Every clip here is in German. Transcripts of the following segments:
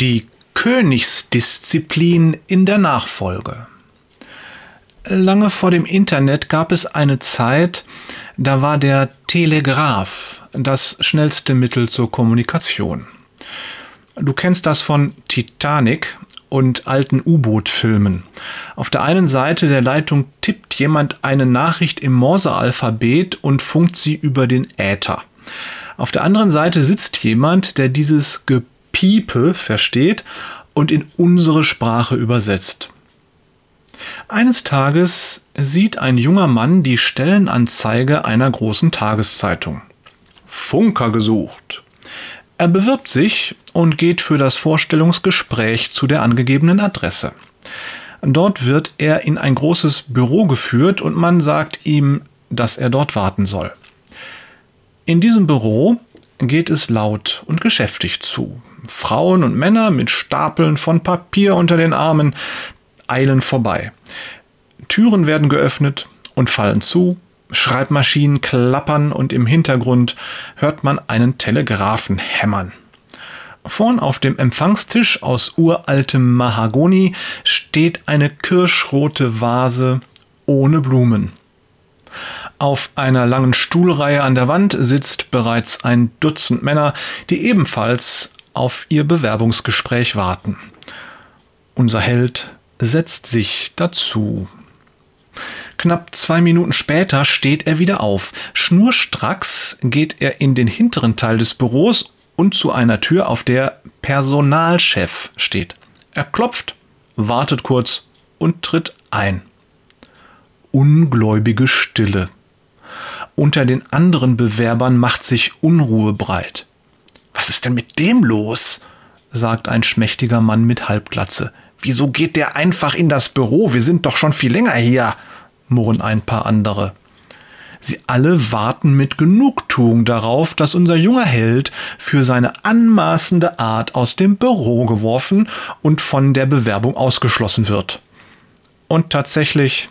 Die Königsdisziplin in der Nachfolge. Lange vor dem Internet gab es eine Zeit, da war der Telegraph das schnellste Mittel zur Kommunikation. Du kennst das von Titanic und alten U-Boot-Filmen. Auf der einen Seite der Leitung tippt jemand eine Nachricht im Morse-Alphabet und funkt sie über den Äther. Auf der anderen Seite sitzt jemand, der dieses Gepiepe versteht und in unsere Sprache übersetzt. Eines Tages sieht ein junger Mann die Stellenanzeige einer großen Tageszeitung. Funker gesucht. Er bewirbt sich und geht für das Vorstellungsgespräch zu der angegebenen Adresse. Dort wird er in ein großes Büro geführt und man sagt ihm, dass er dort warten soll. In diesem Büro geht es laut und geschäftig zu. Frauen und Männer mit Stapeln von Papier unter den Armen eilen vorbei. Türen werden geöffnet und fallen zu, Schreibmaschinen klappern und im Hintergrund hört man einen Telegraphen hämmern. Vorn auf dem Empfangstisch aus uraltem Mahagoni steht eine kirschrote Vase ohne Blumen. Auf einer langen Stuhlreihe an der Wand sitzt bereits ein Dutzend Männer, die ebenfalls auf ihr Bewerbungsgespräch warten. Unser Held setzt sich dazu. Knapp zwei Minuten später steht er wieder auf. Schnurstracks geht er in den hinteren Teil des Büros und zu einer Tür, auf der Personalchef steht. Er klopft, wartet kurz und tritt ein. Ungläubige Stille. Unter den anderen Bewerbern macht sich Unruhe breit. Ist denn mit dem los? sagt ein schmächtiger Mann mit Halbglatze. Wieso geht der einfach in das Büro? Wir sind doch schon viel länger hier, murren ein paar andere. Sie alle warten mit Genugtuung darauf, dass unser junger Held für seine anmaßende Art aus dem Büro geworfen und von der Bewerbung ausgeschlossen wird. Und tatsächlich,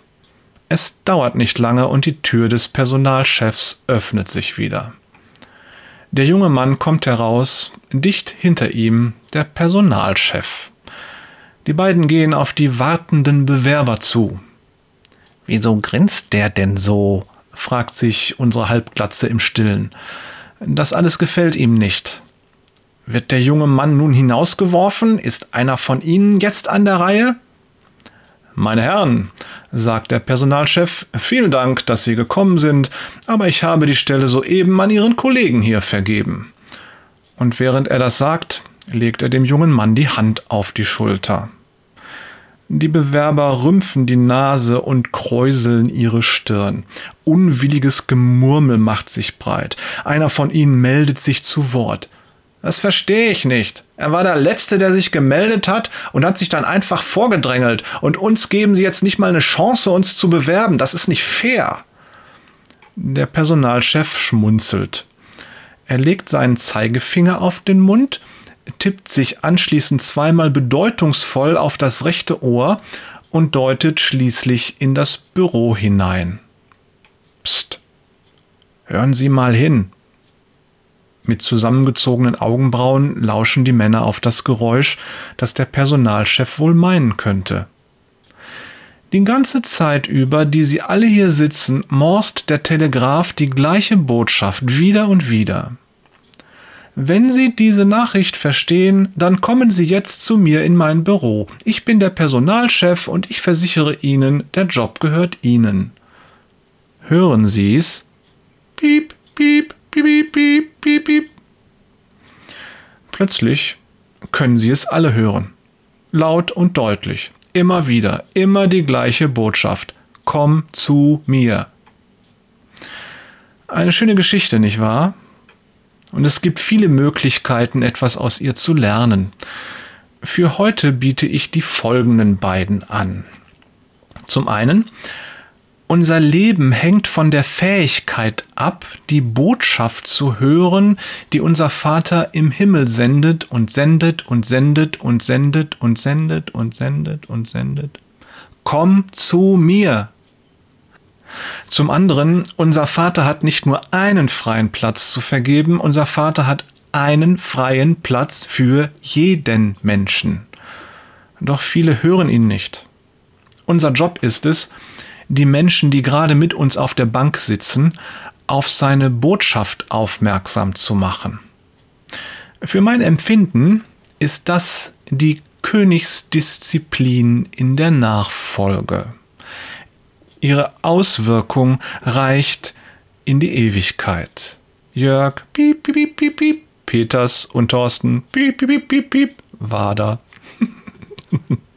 es dauert nicht lange und die Tür des Personalchefs öffnet sich wieder. Der junge Mann kommt heraus, dicht hinter ihm der Personalchef. Die beiden gehen auf die wartenden Bewerber zu. Wieso grinst der denn so? fragt sich unsere Halbglatze im Stillen. Das alles gefällt ihm nicht. Wird der junge Mann nun hinausgeworfen? Ist einer von Ihnen jetzt an der Reihe? Meine Herren, sagt der Personalchef, vielen Dank, dass Sie gekommen sind, aber ich habe die Stelle soeben an Ihren Kollegen hier vergeben. Und während er das sagt, legt er dem jungen Mann die Hand auf die Schulter. Die Bewerber rümpfen die Nase und kräuseln ihre Stirn. Unwilliges Gemurmel macht sich breit. Einer von ihnen meldet sich zu Wort. Das verstehe ich nicht. Er war der Letzte, der sich gemeldet hat und hat sich dann einfach vorgedrängelt. Und uns geben sie jetzt nicht mal eine Chance, uns zu bewerben. Das ist nicht fair. Der Personalchef schmunzelt. Er legt seinen Zeigefinger auf den Mund tippt sich anschließend zweimal bedeutungsvoll auf das rechte Ohr und deutet schließlich in das Büro hinein. Psst. Hören Sie mal hin. Mit zusammengezogenen Augenbrauen lauschen die Männer auf das Geräusch, das der Personalchef wohl meinen könnte. Die ganze Zeit über, die Sie alle hier sitzen, morst der Telegraph die gleiche Botschaft wieder und wieder. Wenn Sie diese Nachricht verstehen, dann kommen Sie jetzt zu mir in mein Büro. Ich bin der Personalchef und ich versichere Ihnen, der Job gehört Ihnen. Hören Sie's? Piep, piep, piep, piep, piep, piep, piep. Plötzlich können Sie es alle hören. Laut und deutlich. Immer wieder, immer die gleiche Botschaft. Komm zu mir. Eine schöne Geschichte, nicht wahr? Und es gibt viele Möglichkeiten, etwas aus ihr zu lernen. Für heute biete ich die folgenden beiden an. Zum einen, unser Leben hängt von der Fähigkeit ab, die Botschaft zu hören, die unser Vater im Himmel sendet und sendet und sendet und sendet und sendet und sendet und sendet. Komm zu mir, zum anderen, unser Vater hat nicht nur einen freien Platz zu vergeben, unser Vater hat einen freien Platz für jeden Menschen. Doch viele hören ihn nicht. Unser Job ist es, die Menschen, die gerade mit uns auf der Bank sitzen, auf seine Botschaft aufmerksam zu machen. Für mein Empfinden ist das die Königsdisziplin in der Nachfolge. Ihre Auswirkung reicht in die Ewigkeit. Jörg, piep, piep, piep, piep, Peters und Thorsten, piep, piep, piep, piep, Wader.